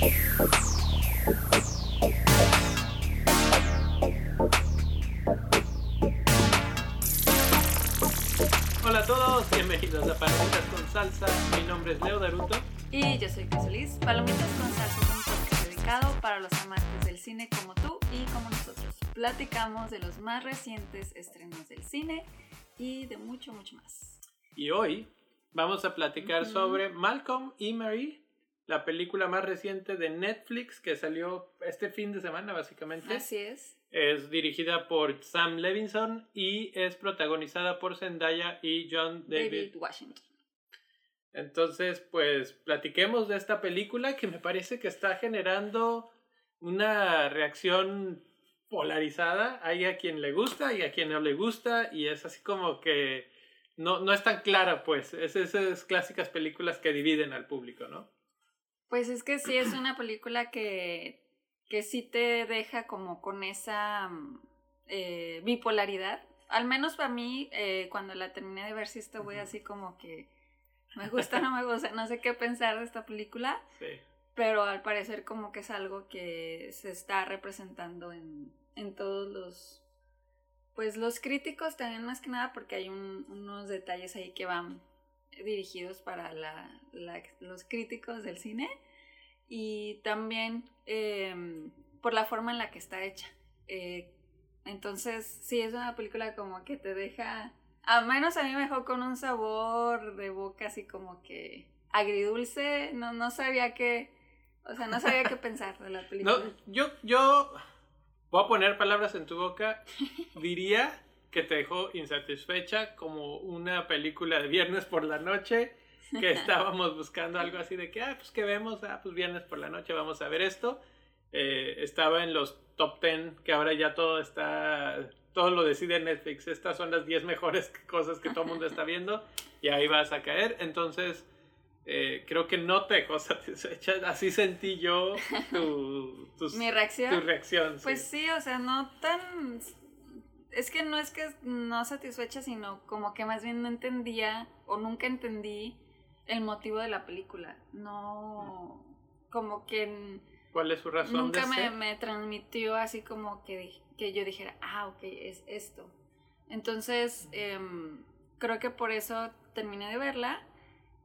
Hola a todos, bienvenidos a Palomitas con Salsa. Mi nombre es Leo Daruto. Y yo soy Crisolis. Palomitas con salsa es un podcast dedicado para los amantes del cine como tú y como nosotros. Platicamos de los más recientes estrenos del cine y de mucho, mucho más. Y hoy vamos a platicar sobre Malcolm y Mary, la película más reciente de Netflix que salió este fin de semana básicamente. Así es. Es dirigida por Sam Levinson y es protagonizada por Zendaya y John David. David Washington. Entonces, pues platiquemos de esta película que me parece que está generando una reacción polarizada. Hay a quien le gusta y a quien no le gusta y es así como que no, no es tan clara, pues. Es esas clásicas películas que dividen al público, ¿no? Pues es que sí es una película que, que sí te deja como con esa mm, eh, bipolaridad. Al menos para mí, eh, cuando la terminé de ver, sí estuve así como que me gusta, no me gusta, no sé qué pensar de esta película. Sí. pero al parecer como que es algo que se está representando en, en todos los pues los críticos también más que nada porque hay un- unos detalles ahí que van dirigidos para la, la- los críticos del cine y también em, por la forma en la que está hecha Eh, entonces sí es una película como que te deja al menos a mí me dejó con un sabor de boca así como que agridulce no no sabía qué o sea, no sabía qué pensar de la película. No, yo, yo voy a poner palabras en tu boca. Diría que te dejó insatisfecha como una película de viernes por la noche que estábamos buscando algo así de que, ah, pues que vemos, ah, pues viernes por la noche vamos a ver esto. Eh, estaba en los top 10, que ahora ya todo está, todo lo decide Netflix. Estas son las 10 mejores cosas que todo el mundo está viendo y ahí vas a caer. Entonces, eh, creo que no te dejó satisfecha. Así sentí yo tu, tus- Mi reacción. tu reacción. sí. Pues sí, o sea, no tan... Es que no es que no satisfecha, sino como que más bien no entendía o nunca entendí el motivo de la película. No... Como que ¿Cuál es su razón nunca de me, ser? me transmitió así como que, que yo dijera, ah, ok, es esto. Entonces, em, creo que por eso terminé de verla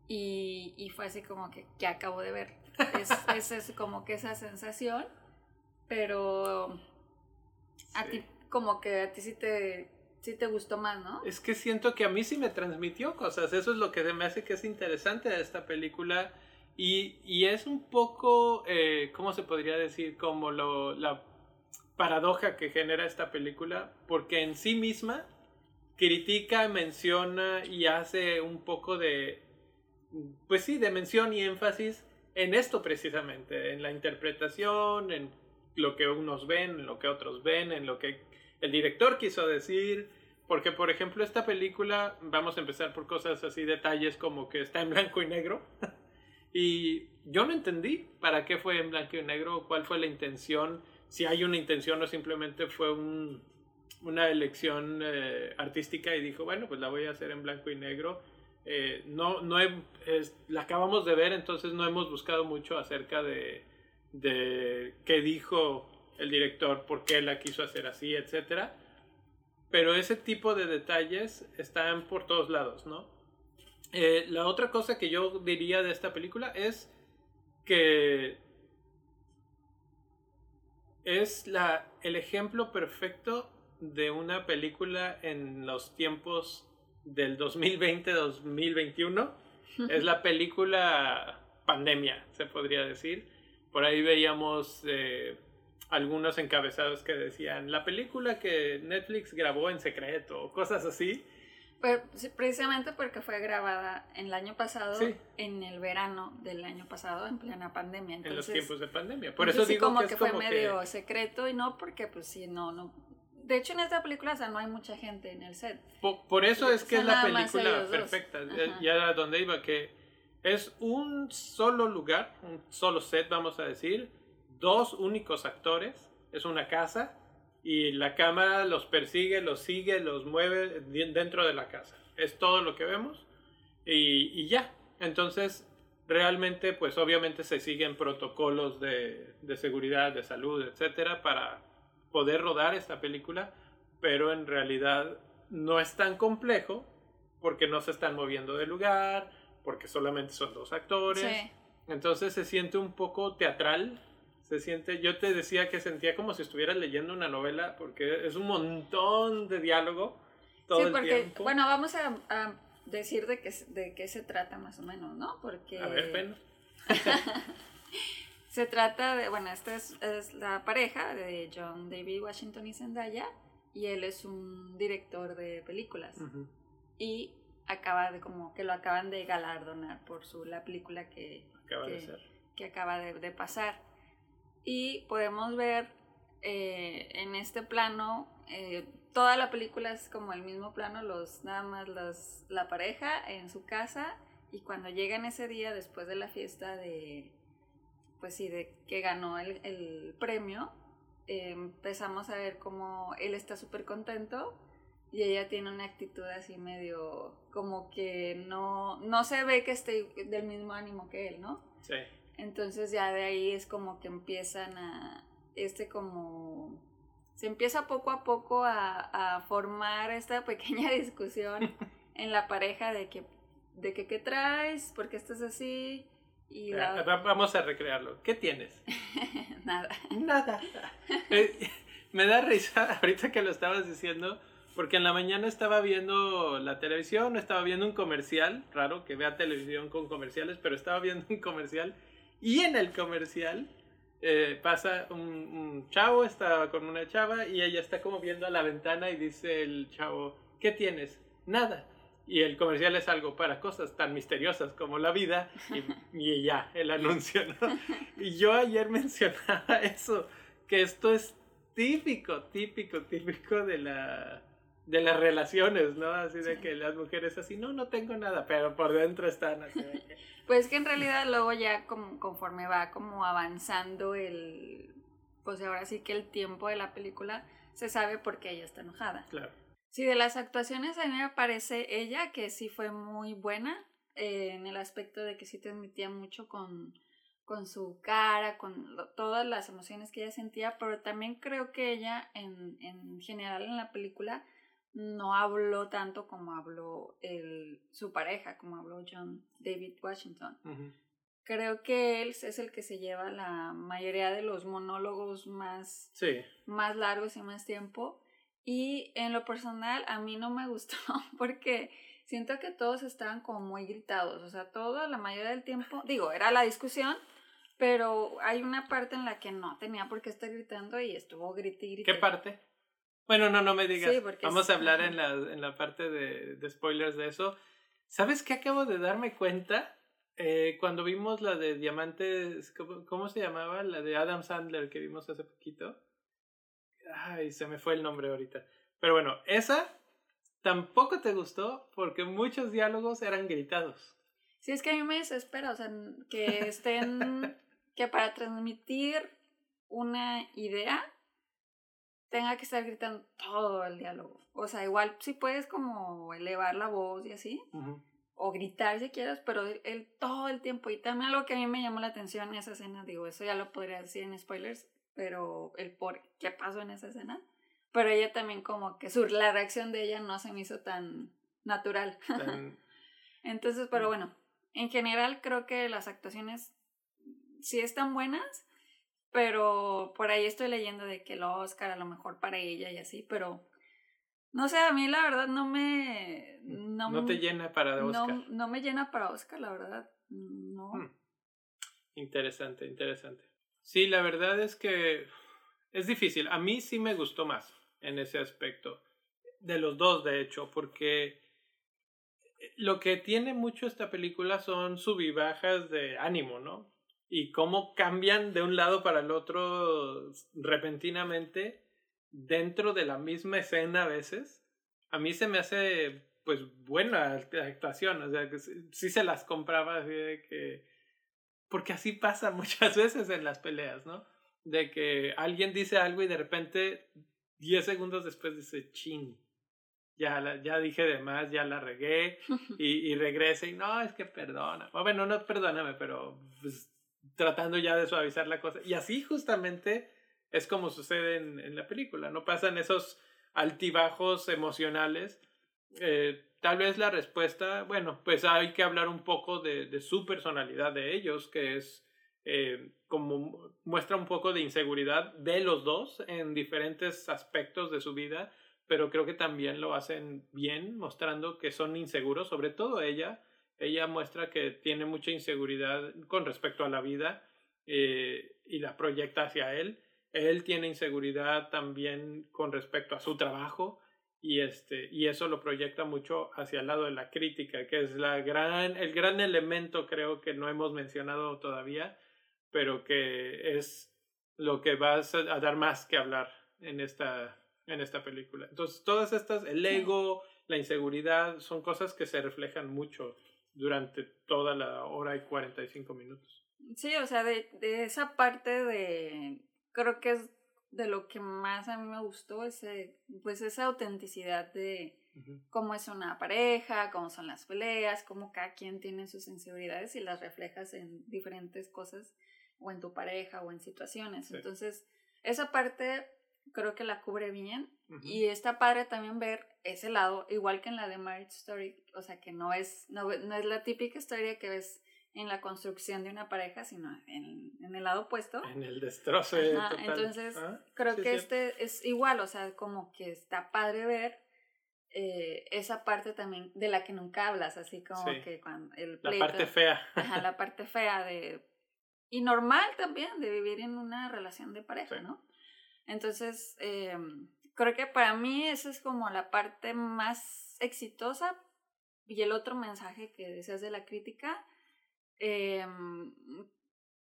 y, y fue así como que, que acabo de ver. Es, es, es como que esa sensación, pero a ti como que a ti sí te, sí te gustó más, ¿no? Es que siento que a mí sí me transmitió cosas. Eso es lo que me hace que es interesante de esta película. Y, y es un poco, eh, ¿cómo se podría decir? Como lo, la paradoja que genera esta película. Porque en sí misma critica, menciona y hace un poco de, pues sí, de mención y énfasis en esto precisamente. En la interpretación, en lo que unos ven, en lo que otros ven, en lo que el director quiso decir. Porque, por ejemplo, esta película, vamos a empezar por cosas así, detalles como que está en blanco y negro. y yo no entendí para qué fue en blanco y negro, cuál fue la intención, si hay una intención o simplemente fue un, una elección eh, artística y dijo, bueno, pues la voy a hacer en blanco y negro. Eh, no, no he- es- la acabamos de ver, entonces no hemos buscado mucho acerca de, de qué dijo el director, por qué la quiso hacer así, etcétera. Pero ese tipo de detalles están por todos lados, ¿no? Eh, la otra cosa que yo diría de esta película es que es la, el ejemplo perfecto de una película en los tiempos del 2020-2021. Es la película pandemia, se podría decir. Por ahí veíamos eh, algunos encabezados que decían la película que Netflix grabó en secreto o cosas así. Sí, precisamente porque fue grabada en el año pasado, Sí. en el verano del año pasado, en plena pandemia. en los Entonces, tiempos de pandemia. Por entonces eso sí digo como que, que, es fue como que- medio secreto y no porque pues sí, no, no. De hecho en esta película o sea, no hay mucha gente en el set. Po- Por, eso es que es Son la nada más película perfecta. Ya era donde iba, que es un solo lugar, un solo set, vamos a decir, dos únicos actores, es una casa. Y la cámara los persigue, los sigue, los mueve dentro de la casa. Es todo lo que vemos. Y, y ya. Entonces, realmente, pues obviamente se siguen protocolos de, de seguridad, de salud, etcétera, para poder rodar esta película, pero en realidad no es tan complejo porque no se están moviendo de lugar, porque solamente son dos actores. Entonces se siente un poco teatral. Se siente, yo te decía que sentía como si estuvieras leyendo una novela, porque es un montón de diálogo todo sí, porque, bueno, vamos a, decir de qué, de qué se trata más o menos, ¿no? Porque... A ver, bueno. se trata de, bueno, esta es, es, la pareja de John David Washington y Zendaya, y él es un director de películas. Y acaba de, como que lo acaban de galardonar por su, la película que acaba de, ser. Que acaba de, pasar. Y podemos ver eh, en este plano, eh, toda la película es como el mismo plano, los, nada más los, la pareja en su casa y cuando llegan ese día después de la fiesta de, pues sí, de que ganó el, el premio, eh, empezamos a ver como él está súper contento y ella tiene una actitud así medio como que no, no se ve que esté del mismo ánimo que él, ¿no? Sí. Entonces ya de ahí es como que empiezan a, este como, se empieza poco a poco a, a formar esta pequeña discusión en la pareja de que, de que, ¿qué traes? ¿Por qué estás así? Y Vamos a recrearlo. ¿Qué tienes? Nada. Nada. Eh, me da risa ahorita que lo estabas diciendo porque en la mañana estaba viendo la televisión, estaba viendo un comercial, raro que vea televisión con comerciales, pero estaba viendo un comercial y en el comercial eh, pasa un, chavo, está con una chava y ella está como viendo a la ventana y dice el chavo, ¿qué tienes? Nada. Y el comercial es algo para cosas tan misteriosas como la vida y, y ya, el anuncio, ¿no? Y yo ayer mencionaba eso, que esto es típico, típico, típico de la de las relaciones, ¿no? Así de que las mujeres así, no, no tengo nada, pero por dentro están así. pues que en realidad luego ya como, conforme va como avanzando el, pues ahora sí que el tiempo de la película, se sabe por qué ella está enojada. Claro. Sí, de las actuaciones a mí me parece ella que sí fue muy buena eh, en el aspecto de que sí transmitía mucho con, con su cara, con todas las emociones que ella sentía, pero también creo que ella en, en general en la película no habló tanto como habló el, su pareja, como habló John David Washington. Creo que él es el que se lleva la mayoría de los monólogos más, más largos y más tiempo. Y en lo personal a mí no me gustó porque siento que todos estaban como muy gritados. O sea, toda la mayoría del tiempo, digo, era la discusión, pero hay una parte en la que no tenía por qué estar gritando y estuvo grite ¿Qué parte? Bueno, no, no me digas. Vamos a hablar en la, en la parte de, de, spoilers de eso. ¿Sabes qué acabo de darme cuenta? Eh, cuando vimos la de Diamantes, ¿cómo, se llamaba? La de Adam Sandler que vimos hace poquito. Ay, se me fue el nombre ahorita. Pero bueno, esa tampoco te gustó porque muchos diálogos eran gritados. Sí, es que a mí me desespera, o sea, que estén, que para transmitir una idea tenga que estar gritando todo el diálogo. O sea, igual si puedes como elevar la voz y así, o gritar si quieres, pero él todo el tiempo. Y también algo que a mí me llamó la atención en esa escena, digo, eso ya lo podría decir en spoilers, pero el por qué pasó en esa escena. Pero ella también como que su, la reacción de ella no se me hizo tan natural. Entonces, pero bueno, en general creo que las actuaciones sí están buenas, pero por ahí estoy leyendo de que el Oscar a lo mejor para ella y así, pero no sé, a mí la verdad no me... No, no te llena para Oscar. No, no, me llena para Oscar, la verdad. No. Hmm. Interesante, interesante. Sí, la verdad es que es difícil. A mí sí me gustó más en ese aspecto. De los dos, de hecho, porque lo que tiene mucho esta película son subibajas de ánimo, ¿no? Y cómo cambian de un lado para el otro repentinamente dentro de la misma escena a veces, a mí se me hace pues buena actuación, o sea, que sí, se las compraba así de que porque así pasa muchas veces en las peleas, ¿no? De que alguien dice algo y de repente 10 segundos después dice chin. ya, ya dije de más, ya la regué y, y regresa y no, es que perdona. Bueno, no perdóname, pero pues, tratando ya de suavizar la cosa. Y así justamente es como sucede en, en la película, ¿no? Pasan esos altibajos emocionales. Eh, tal vez la respuesta, bueno, pues hay que hablar un poco de, de su personalidad de ellos, que es eh, como muestra un poco de inseguridad de los dos en diferentes aspectos de su vida pero creo que también lo hacen bien, mostrando que son inseguros, sobre todo ella. Ella muestra que tiene mucha inseguridad con respecto a la vida eh, y la proyecta hacia él. Él tiene inseguridad también con respecto a su trabajo y, este, y eso lo proyecta mucho hacia el lado de la crítica, que es la gran, el gran elemento creo que no hemos mencionado todavía, pero que es lo que va a dar más que hablar en esta, en esta película. Entonces, todas estas, el ego, la inseguridad, son cosas que se reflejan mucho durante toda la hora y 45 minutos. Sí, o sea, de, de esa parte de, creo que es de lo que más a mí me gustó, ese, pues esa autenticidad de cómo es una pareja, cómo son las peleas, cómo cada quien tiene sus inseguridades y las reflejas en diferentes cosas, o en tu pareja, o en situaciones. Entonces, esa parte creo que la cubre bien. Y está padre también ver ese lado, igual que en la de Marriage Story, o sea, que no es, no, no es la típica historia que ves en la construcción de una pareja, sino en, en el lado opuesto. En el destrozo. Entonces, ah, creo que este es igual, o sea, como que está padre ver eh, esa parte también de la que nunca hablas, así como que cuando el La parte fea. Ajá, la parte fea de... Y normal también de vivir en una relación de pareja, ¿no? Entonces, eh, creo que para mí esa es como la parte más exitosa. Y el otro mensaje que decías de la crítica, eh,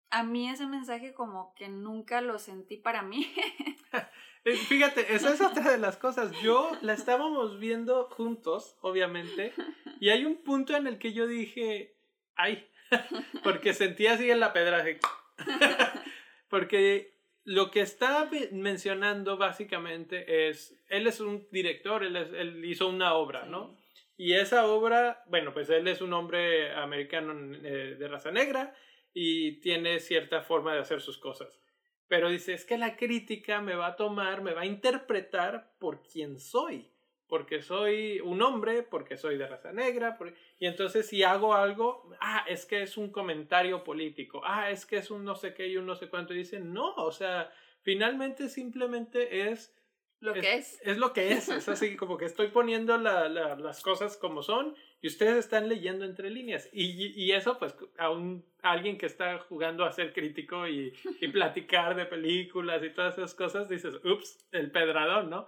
a mí ese mensaje como que nunca lo sentí para mí. Eh, fíjate, esa es otra de las cosas. Yo la estábamos viendo juntos, obviamente, y hay un punto en el que yo dije, ay, porque sentí así en la pedraje. porque lo que está mencionando básicamente es, él es un director, él, él hizo una obra, ¿no? Y esa obra, bueno, pues él es un hombre americano eh, de raza negra y tiene cierta forma de hacer sus cosas. Pero dice, es que la crítica me va a tomar, me va a interpretar por quien soy porque soy un hombre, porque soy de raza negra, y entonces si hago algo, ah, es que es un comentario político, ah, es que es un no sé qué y un no sé cuánto, y dicen, no, o sea, finalmente simplemente es... Lo que es. Es lo que es, es así como que estoy poniendo la, las cosas como son y ustedes están leyendo entre líneas. Y, y eso pues a, un, alguien que está jugando a ser crítico y, y platicar de películas y todas esas cosas, dices, ups, el pedradón, ¿no?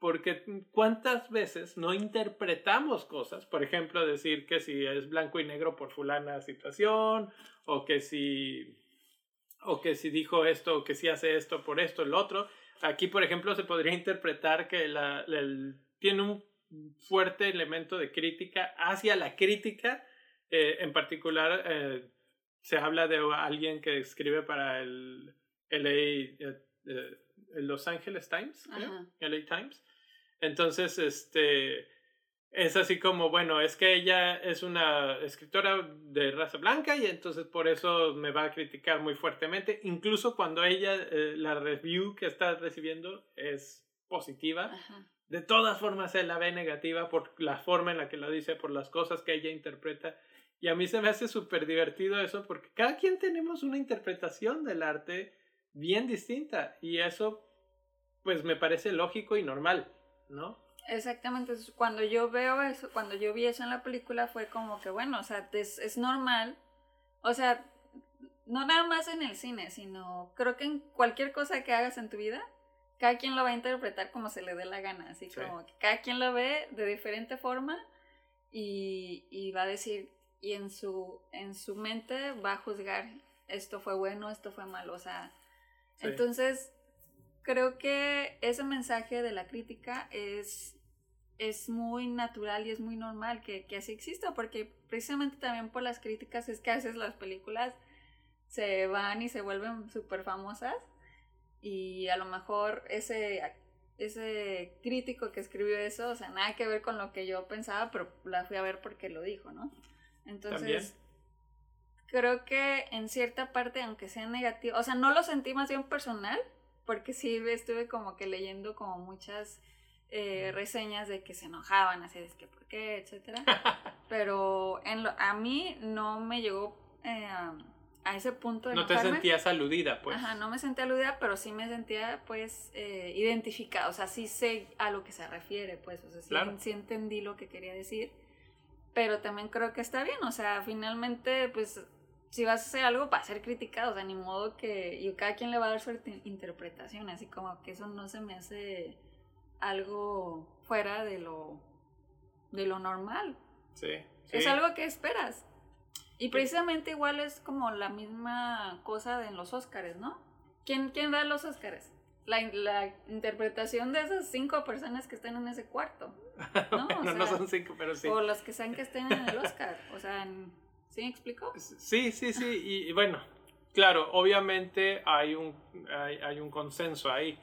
Porque cuántas veces no interpretamos cosas, por ejemplo, decir que si es blanco y negro por fulana situación, o que si, o que si dijo esto, o que si hace esto por esto, el otro. Aquí, por ejemplo, se podría interpretar que la, tiene un fuerte elemento de crítica hacia la crítica, eh, en particular eh, se habla de alguien que escribe para el LA, eh, Los Angeles Times, LA Times, entonces, este, es así como, bueno, es que ella es una escritora de raza blanca y entonces por eso me va a criticar muy fuertemente, incluso cuando ella, eh, la review que está recibiendo es positiva. De todas formas, se la ve negativa por la forma en la que lo dice, por las cosas que ella interpreta. Y a mí se me hace súper divertido eso porque cada quien tenemos una interpretación del arte bien distinta y eso pues me parece lógico y normal. ¿No? Exactamente, cuando yo veo eso, cuando yo vi eso en la película fue como que, bueno, o sea, es, es normal, o sea, no nada más en el cine, sino creo que en cualquier cosa que hagas en tu vida, cada quien lo va a interpretar como se le dé la gana, así como que cada quien lo ve de diferente forma y, y, va a decir, y en su, en su mente va a juzgar, esto fue bueno, esto fue malo, o sea, entonces creo que ese mensaje de la crítica es, es muy natural y es muy normal que, que así exista, porque precisamente también por las críticas es que a veces las películas se van y se vuelven súper famosas y a lo mejor ese, ese crítico que escribió eso, o sea, nada que ver con lo que yo pensaba, pero la fui a ver porque lo dijo, ¿no? Entonces, creo que en cierta parte, aunque sea negativo, o sea, no lo sentí más bien personal, porque sí estuve como que leyendo como muchas eh, reseñas de que se enojaban, así de que por qué, etcétera. Pero en lo, a mí no me llegó eh, a ese punto de No te sentías aludida, pues. Ajá, no me sentía aludida, pero sí me sentía, pues, eh, identificada. O sea, sí sé a lo que se refiere, pues. O sea, sí, entendí lo que quería decir. Pero también creo que está bien. O sea, finalmente, pues, si vas a hacer algo, va a ser criticado. O sea, ni modo que. Y cada quien le va a dar su interpretación. Así como que eso no se me hace algo fuera de lo. de lo normal. Sí. Es algo que esperas. Y precisamente igual es como la misma cosa en los Óscares, ¿no? ¿Quién, quién da los Óscares? La, la, interpretación de esas cinco personas que están en ese cuarto. No, no, son cinco, pero sí. O las que saben que estén en el Oscar. O sea, ¿sí me explico? Sí, sí, sí. Y, bueno, claro, obviamente hay un, hay, hay un consenso ahí.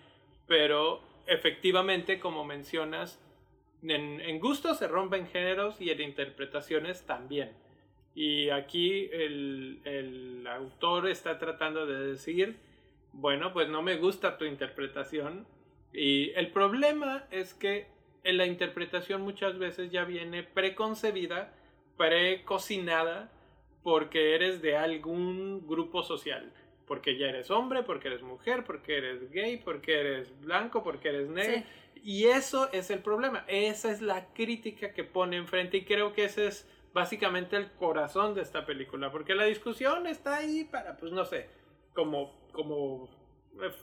Pero efectivamente, como mencionas, en, en gustos se rompen géneros y en interpretaciones también. Y aquí el, el, autor está tratando de decir, bueno, pues no me gusta tu interpretación. Y el problema es que en la interpretación muchas veces ya viene preconcebida, precocinada, porque eres de algún grupo social. Porque ya eres hombre, porque eres mujer, porque eres gay, porque eres blanco, porque eres negro. Y eso es el problema. Esa es la crítica que pone enfrente y creo que ese es básicamente el corazón de esta película, porque la discusión está ahí para, pues no sé, como, como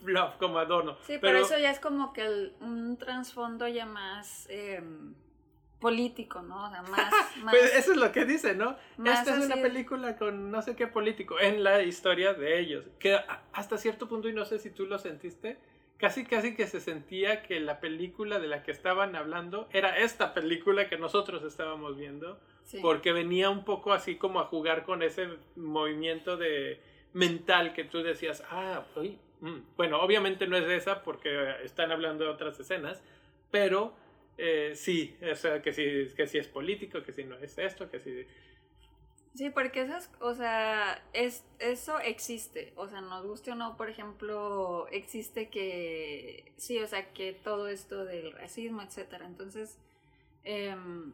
fluff, como adorno. Sí, pero, eso ya es como que un trasfondo ya más em, político, ¿no? O sea, más, pues eso es lo que dice, ¿no? Esta es una película con no sé qué político en la historia de ellos, que hasta cierto punto, y no sé si tú lo sentiste, casi casi que se sentía que la película de la que estaban hablando era esta película que nosotros estábamos viendo, porque venía un poco así como a jugar con ese movimiento de mental que tú decías, ah, mm". bueno, obviamente no es esa porque están hablando de otras escenas, pero eh, sí, o sea, que sí, que es político, que sí no es esto, que sí Sí, porque esas, o sea, es, eso existe, o sea, nos guste o no, por ejemplo, existe que, sí, o sea, que todo esto del racismo, etcétera, entonces, em,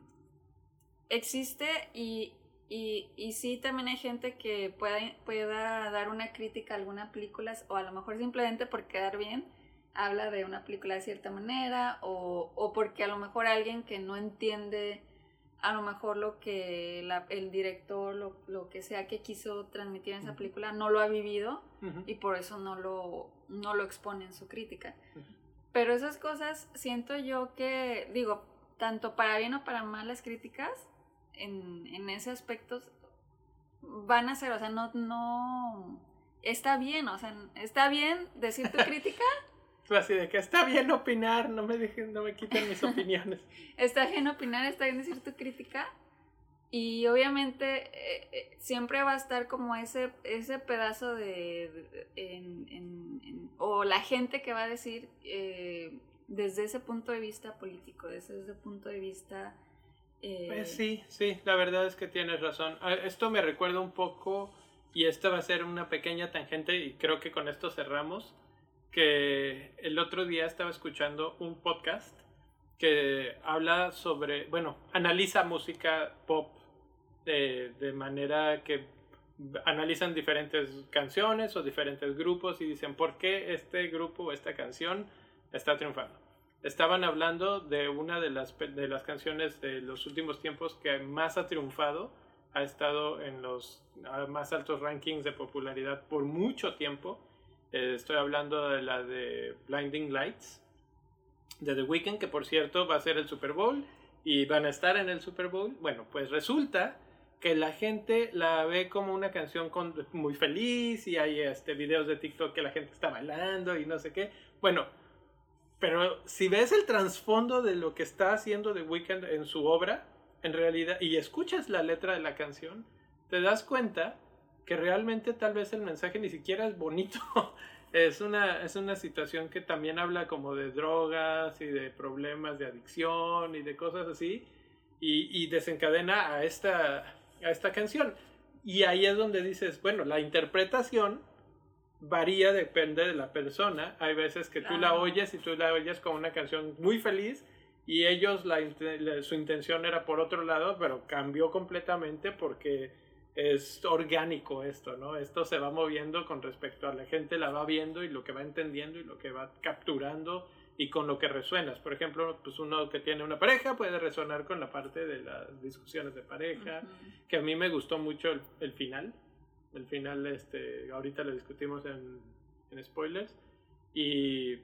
existe y, y, y, sí, también hay gente que pueda, pueda dar una crítica a alguna película, o a lo mejor simplemente por quedar bien, habla de una película de cierta manera, o, o porque a lo mejor alguien que no entiende a lo mejor lo que el director, lo, lo, que sea que quiso transmitir en esa película, no lo ha vivido y por eso no lo, no lo expone en su crítica. Pero esas cosas siento yo que, digo, tanto para bien o para mal las críticas, en, en ese aspecto, van a ser, o sea, no, no, está bien, o sea, está bien decir tu crítica, así de que está bien opinar, no me dejen, no me quiten mis opiniones. está bien opinar, está bien decir tu crítica. Y obviamente eh, eh, siempre va a estar como ese, ese pedazo de... o la gente que va a decir eh, desde ese punto de vista político, desde ese punto de vista... Pues sí, sí, la verdad es que tienes razón. Ah, esto me recuerda un poco, y esta va a ser una pequeña tangente, y creo que con esto cerramos que el otro día estaba escuchando un podcast que habla sobre, bueno, analiza música pop de, de, manera que analizan diferentes canciones o diferentes grupos y dicen por qué este grupo o esta canción está triunfando. Estaban hablando de una de las, de las canciones de los últimos tiempos que más ha triunfado, ha estado en los más altos rankings de popularidad por mucho tiempo eh, estoy hablando de la de Blinding Lights, de The Weeknd, que por cierto va a ser el Super Bowl y van a estar en el Super Bowl. Bueno, pues resulta que la gente la ve como una canción con, muy feliz y hay este, videos de TikTok que la gente está bailando y no sé qué. Bueno, pero si ves el trasfondo de lo que está haciendo The Weeknd en su obra, en realidad, y escuchas la letra de la canción, te das cuenta que realmente tal vez el mensaje ni siquiera es bonito. es una, es una situación que también habla como de drogas y de problemas de adicción y de cosas así. Y, y desencadena a esta, a esta canción. Y ahí es donde dices, bueno, la interpretación varía, depende de la persona. Hay veces que tú la oyes y tú la oyes como una canción muy feliz y ellos la, su intención era por otro lado, pero cambió completamente porque es orgánico esto, ¿no? Esto se va moviendo con respecto a la gente, la va viendo y lo que va entendiendo y lo que va capturando y con lo que resuenas. Por ejemplo, pues uno que tiene una pareja puede resonar con la parte de las discusiones de pareja, que a mí me gustó mucho el, final. El final, este, ahorita lo discutimos en, en spoilers. Y,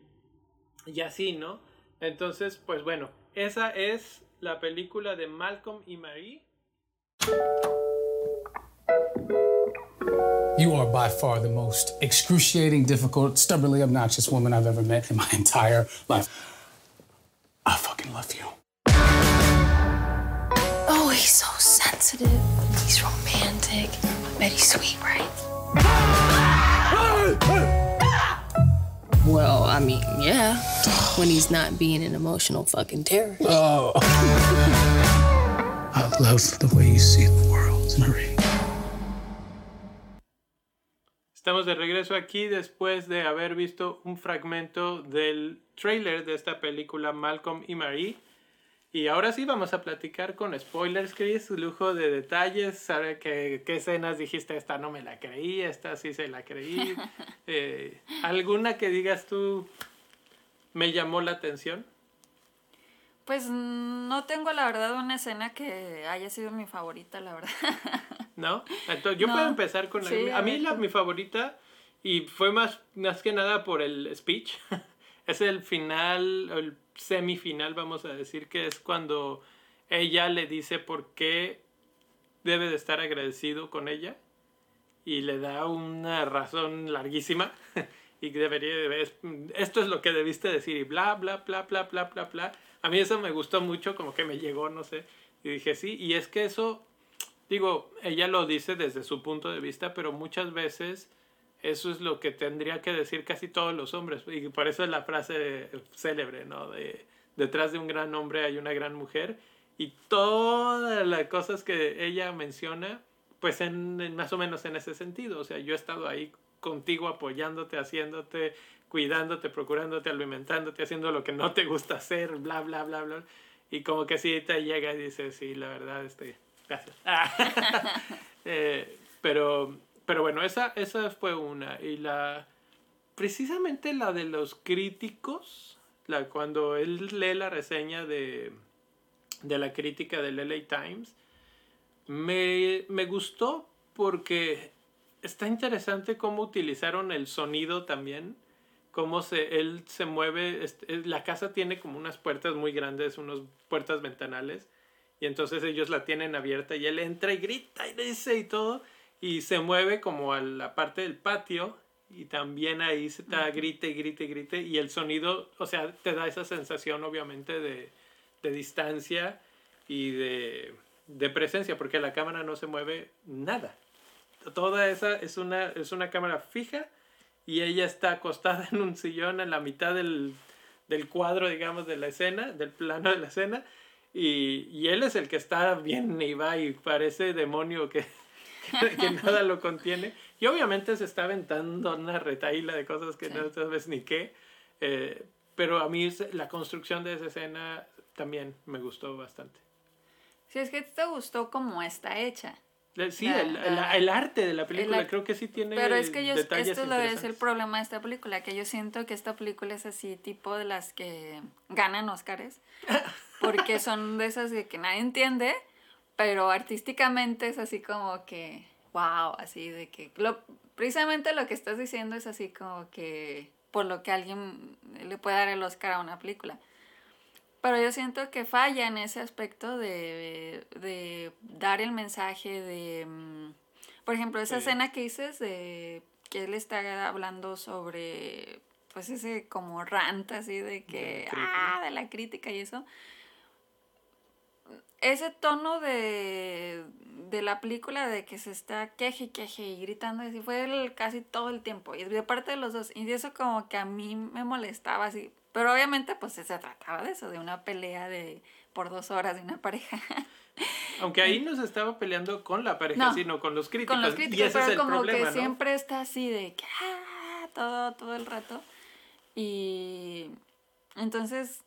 y así, ¿no? Entonces, pues bueno, esa es la película de Malcolm y Marie. You are by far the most excruciating, difficult, stubbornly obnoxious woman I've ever met in my entire life. I fucking love you. Oh, he's so sensitive. He's romantic. I bet he's sweet, right? Well, I mean, yeah. When he's not being an emotional fucking terror. Oh. I love the way you see the world, Marie. Estamos de regreso aquí después de haber visto un fragmento del trailer de esta película Malcolm y Marie. Y ahora sí vamos a platicar con spoilers, Chris, lujo de detalles, sabe qué, qué escenas dijiste, esta no me la creí, esta sí se la creí. Eh, ¿Alguna que digas tú me llamó la atención? Pues no tengo la verdad una escena que haya sido mi favorita, la verdad. ¿No? Entonces, yo puedo empezar con la, a, mí la, mi favorita y fue más, más que nada por el speech. es el final, el semifinal, vamos a decir, que es cuando ella le dice por qué debe de estar agradecido con ella y le da una razón larguísima y debería de esto es lo que debiste decir y bla bla bla bla bla bla bla a mí eso me gustó mucho como que me llegó no sé y dije sí y es que eso digo, ella lo dice desde su punto de vista, pero muchas veces eso es lo que tendría que decir casi todos los hombres. Y por eso es la frase célebre, ¿no? De detrás de un gran hombre hay una gran mujer. Y todas las cosas que ella menciona, pues en, más o menos en ese sentido. O sea, yo he estado ahí contigo apoyándote, haciéndote, cuidándote, procurándote, alimentándote, haciendo lo que no te gusta hacer, bla, bla, bla, bla. Y como que si te llega y dice, sí, la verdad, este, Gracias. Eh, pero, pero bueno, esa, esa fue una. Y la. Precisamente la de los críticos, la, cuando él lee la reseña de, de la crítica del LA Times, me, me gustó porque está interesante cómo utilizaron el sonido también cómo se, él se mueve. Este, la casa tiene como unas puertas muy grandes, unas puertas ventanales. Y entonces ellos la tienen abierta y él entra y grita y dice y todo. Y se mueve como a la parte del patio y también ahí se está grite y grite y grite. Y el sonido, o sea, te da esa sensación obviamente de, de distancia y de, de, presencia, porque la cámara no se mueve nada. Toda esa es una, es una cámara fija y ella está acostada en un sillón en la mitad del, del cuadro, digamos, de la escena, del plano de la escena y, y, él es el que está bien y va y parece demonio que, que, nada lo contiene. Y obviamente se está aventando una retaíla de cosas que no sabes ni qué. Eh, pero a mí la construcción de esa escena también me gustó bastante. Sí, es que te gustó como está hecha. Sí, el, el, arte de la película creo que sí tiene Pero es que yo, esto es el problema de esta película, que yo siento que esta película es así, tipo de las que ganan Oscars, porque son de esas de que nadie entiende, pero artísticamente es así como que, wow, así de que, lo, precisamente lo que estás diciendo es así como que por lo que alguien le puede dar el Oscar a una película. Pero yo siento que falla en ese aspecto de, de dar el mensaje de, mm, por ejemplo, esa escena que dices de que él está hablando sobre, pues ese como rant así de que, ah, de la crítica y eso ese tono de, de la película de que se está queje, queje y gritando, así fue el, casi todo el tiempo. Y de parte de los dos. Y eso como que a mí me molestaba así. Pero obviamente pues se trataba de eso, de una pelea de por dos horas de una pareja. Aunque ahí no se estaba peleando con la pareja, sino con los críticos. Con los críticos, y ese pero es el como que siempre está así de que ah", todo, todo el rato. Y entonces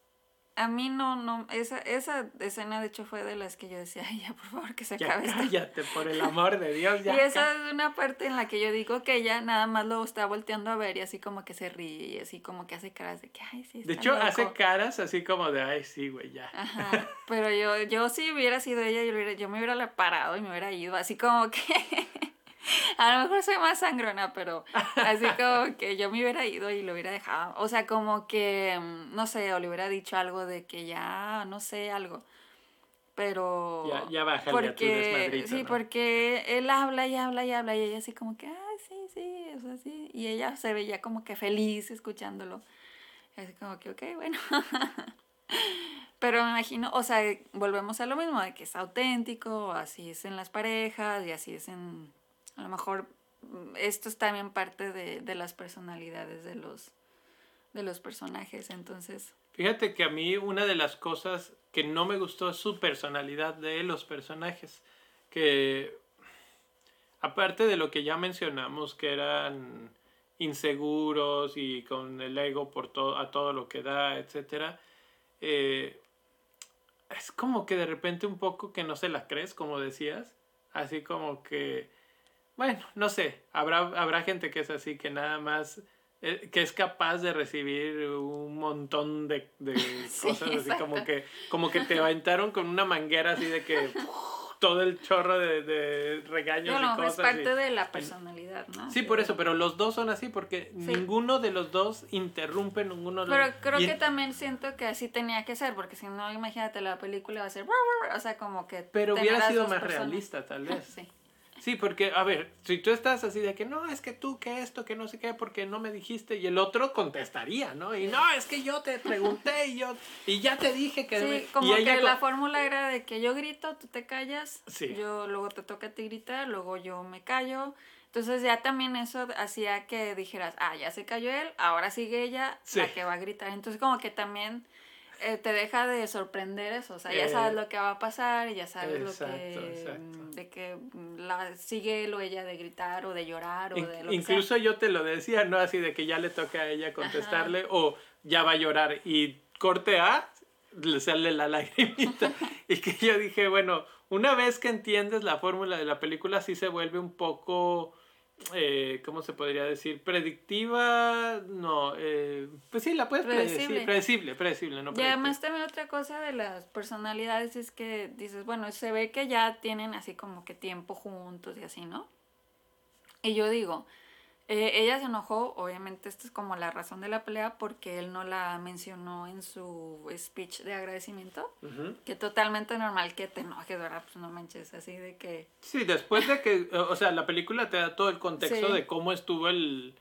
a mí no, no, esa, esa escena de hecho fue de las que yo decía, ay, ya, por favor, que se acabe ya, Cállate, por el amor de Dios, ya. y esa es una parte en la que yo digo que ella nada más lo está volteando a ver y así como que se ríe y así como que hace caras de que, ay, sí, está De hecho, hace caras así como de, ay, sí, güey, ya. Ajá, pero yo, yo si hubiera sido ella, yo, yo me hubiera parado y me hubiera ido, así como que... A lo mejor soy más sangrona, pero así como que yo me hubiera ido y lo hubiera dejado. O sea, como que, mm, no sé, o le hubiera dicho algo de que ya, no sé, algo. Pero... Ya, ya bájale porque, a tu Sí, porque él habla y habla y habla y ella así como que, ay, sí, sí, o sea, sí. Y ella se veía como que feliz escuchándolo. Así como que, ok, bueno. Pero me imagino, o sea, volvemos a lo mismo, de que es auténtico, así es en las parejas y así es en a lo mejor mm, esto es también parte de, las personalidades de los, de los personajes, entonces... Fíjate que a mí una de las cosas que no me gustó es su personalidad de los personajes, que aparte de lo que ya mencionamos, que eran inseguros y con el ego por todo, a todo lo que da, etc. Eh, es como que de repente un poco que no se la crees, como decías, así como que bueno, no sé, habrá, habrá gente que es así, que nada más, eh, que es capaz de recibir un montón de, cosas, así como que, como que te aventaron con una manguera así de que todo el chorro de, de regaños y cosas. es parte de la personalidad, ¿no? Sí, por eso, pero los dos son así porque ninguno de los dos interrumpe ninguno de los Pero creo que también siento que así tenía que ser, porque si no, imagínate, la película va a ser, o sea, como que... Pero hubiera sido más realista, tal vez. sí. Sí, porque, a ver, si tú estás así de que no, es que tú, que esto, que no sé qué, porque no me dijiste, y el otro contestaría, ¿no? Y no, es que yo te pregunté y yo, y ya te dije que... Sí, como que la fórmula era de que yo grito, tú te callas, yo luego te toca a ti gritar, luego yo me callo. Entonces ya también eso hacía que dijeras, ah, ya se cayó él, ahora sigue ella, la que va a gritar. Entonces como que también eh, te deja de sorprender eso, o sea, ya sabes eh, lo que va a pasar y ya sabes lo que mm, de que mm, la sigue lo ella de gritar o de llorar o de lo incluso yo te lo decía, no así de que ya le toca a ella contestarle o ya va a llorar y corte a le sale la lagrimita. Y que yo dije, bueno, una vez que entiendes la fórmula de la película sí se vuelve un poco eh, ¿cómo se podría decir? Predictiva, no, eh, pues sí, la puedes predecir, predecible, predecible, no Y además también otra cosa de las personalidades es que dices, bueno, se ve que ya tienen así como que tiempo juntos y así, ¿no? Y yo digo, eh, ella se enojó, obviamente esta es como la razón de la pelea, porque él no la mencionó en su speech de agradecimiento, que totalmente normal que te enojes, ¿verdad? Pues no manches, así de que... Sí, después de que, o sea, la película te da todo el contexto de cómo estuvo el,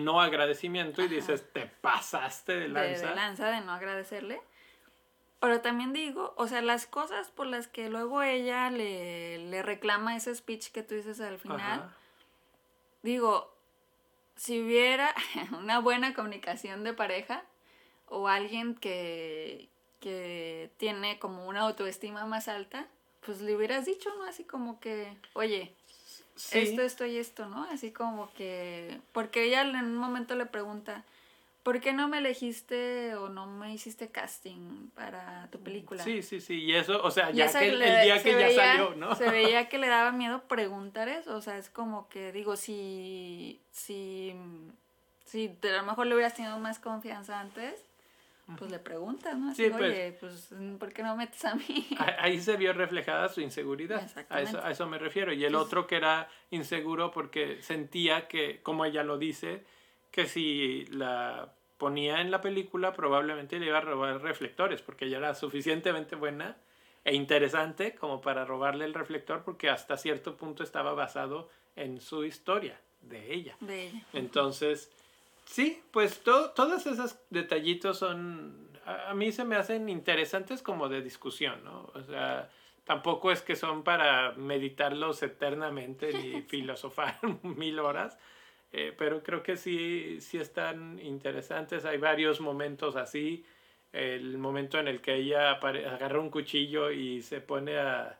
no agradecimiento y dices, te pasaste de lanza. De, lanza de no agradecerle. Pero también digo, o sea, las cosas por las que luego ella le, le reclama ese speech que tú dices al final, digo, si hubiera una buena comunicación de pareja o alguien que, que tiene como una autoestima más alta, pues le hubieras dicho, ¿no? Así como que, oye, esto, esto y esto, ¿no? Así como que, porque ella en un momento le pregunta, ¿por qué no me elegiste o no me hiciste casting para tu película? Sí, sí, sí, y eso, o sea, ya que el, día que ya salió, ¿no? Se veía que le daba miedo preguntar eso, o sea, es como que, digo, si, si, si a lo mejor le hubieras tenido más confianza antes, pues le preguntas, ¿no? Así, pues oye, pues, ¿por qué no metes a mí? Ahí se vio reflejada su inseguridad. A eso, a eso me refiero. Y el otro que era inseguro porque sentía que, como ella lo dice, que si la ponía en la película probablemente le iba a robar reflectores porque ella era suficientemente buena e interesante como para robarle el reflector porque hasta cierto punto estaba basado en su historia de ella. De ella. Entonces, sí, pues todos esos detallitos son, a, mí se me hacen interesantes como de discusión, ¿no? O sea, tampoco es que son para meditarlos eternamente ni filosofar mil horas, eh, pero creo que sí, sí están interesantes. Hay varios momentos así. El momento en el que ella agarra un cuchillo y se pone a,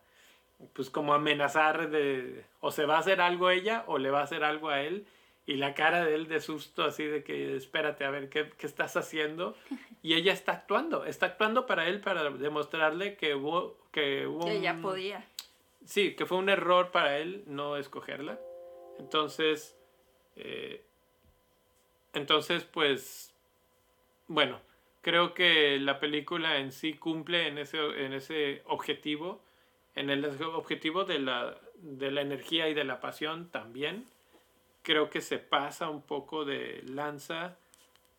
pues como amenazar de, o se va a hacer algo ella o le va a hacer algo a él. Y la cara de él de susto, así de que espérate a ver qué, qué estás haciendo. Y ella está actuando, está actuando para él para demostrarle que hubo... Que, hubo ella podía. Sí, que fue un error para él no escogerla. Entonces, eh, entonces, pues, bueno, creo que la película en sí cumple en ese, en ese objetivo, en el objetivo de la, de la energía y de la pasión también. Creo que se pasa un poco de lanza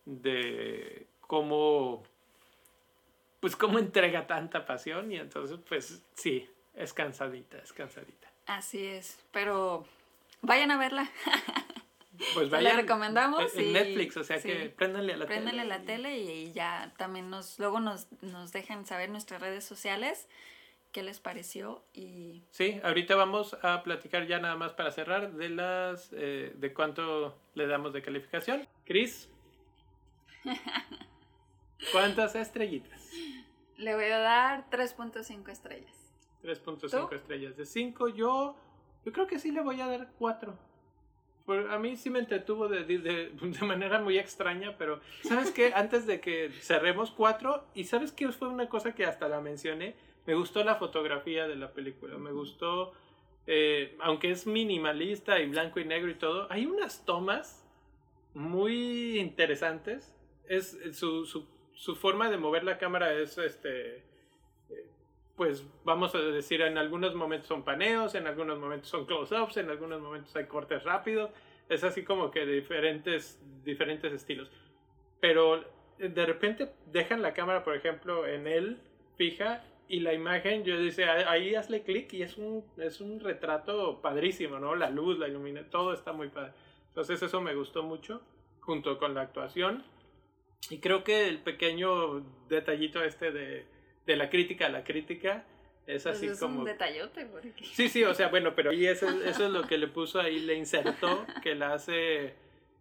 de cómo, pues cómo entrega tanta pasión y entonces, pues sí, es cansadita, es cansadita. Así es, pero vayan a verla. Pues vayan. Le recomendamos. En, Netflix, o sea que préndanle a la préndanle tele. la tele y ya también nos, luego nos, nos dejan saber nuestras redes sociales qué les pareció y... Sí, ahorita vamos a platicar ya nada más para cerrar de las, eh, de cuánto le damos de calificación. Cris, ¿cuántas estrellitas? Le voy a dar 3.5 estrellas. 3.5 estrellas de 5. Yo, yo creo que sí le voy a dar 4 a mí sí me entretuvo de, de, de, manera muy extraña, pero ¿sabes qué? Antes de que cerremos cuatro, y ¿sabes qué? Fue una cosa que hasta la mencioné, me gustó la fotografía de la película, me gustó, eh, aunque es minimalista y blanco y negro y todo, hay unas tomas muy interesantes, es su, su, su forma de mover la cámara es este pues vamos a decir, en algunos momentos son paneos, en algunos momentos son close-ups, en algunos momentos hay cortes rápidos, es así como que diferentes, diferentes estilos. Pero de repente dejan la cámara, por ejemplo, en él fija y la imagen, yo dice, ahí hazle clic y es un, es un retrato padrísimo, ¿no? La luz, la iluminación, todo está muy padre. Entonces eso me gustó mucho, junto con la actuación. Y creo que el pequeño detallito este de de la crítica a la crítica es pues así como... un detallote. Sí, sí, o sea, bueno, pero ahí eso, eso es lo que le puso ahí, le insertó, que la hace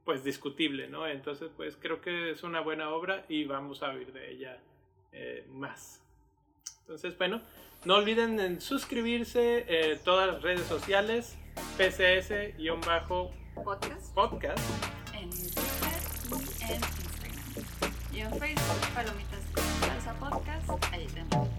pues discutible, ¿no? Entonces, pues creo que es una buena obra y vamos a oír de ella eh, más. Entonces, bueno, no olviden en suscribirse eh, todas las redes sociales, PCS-podcast. Podcast. En Twitter y en Instagram. Y en Facebook, Palomitas Podcast. Ahí tenemos.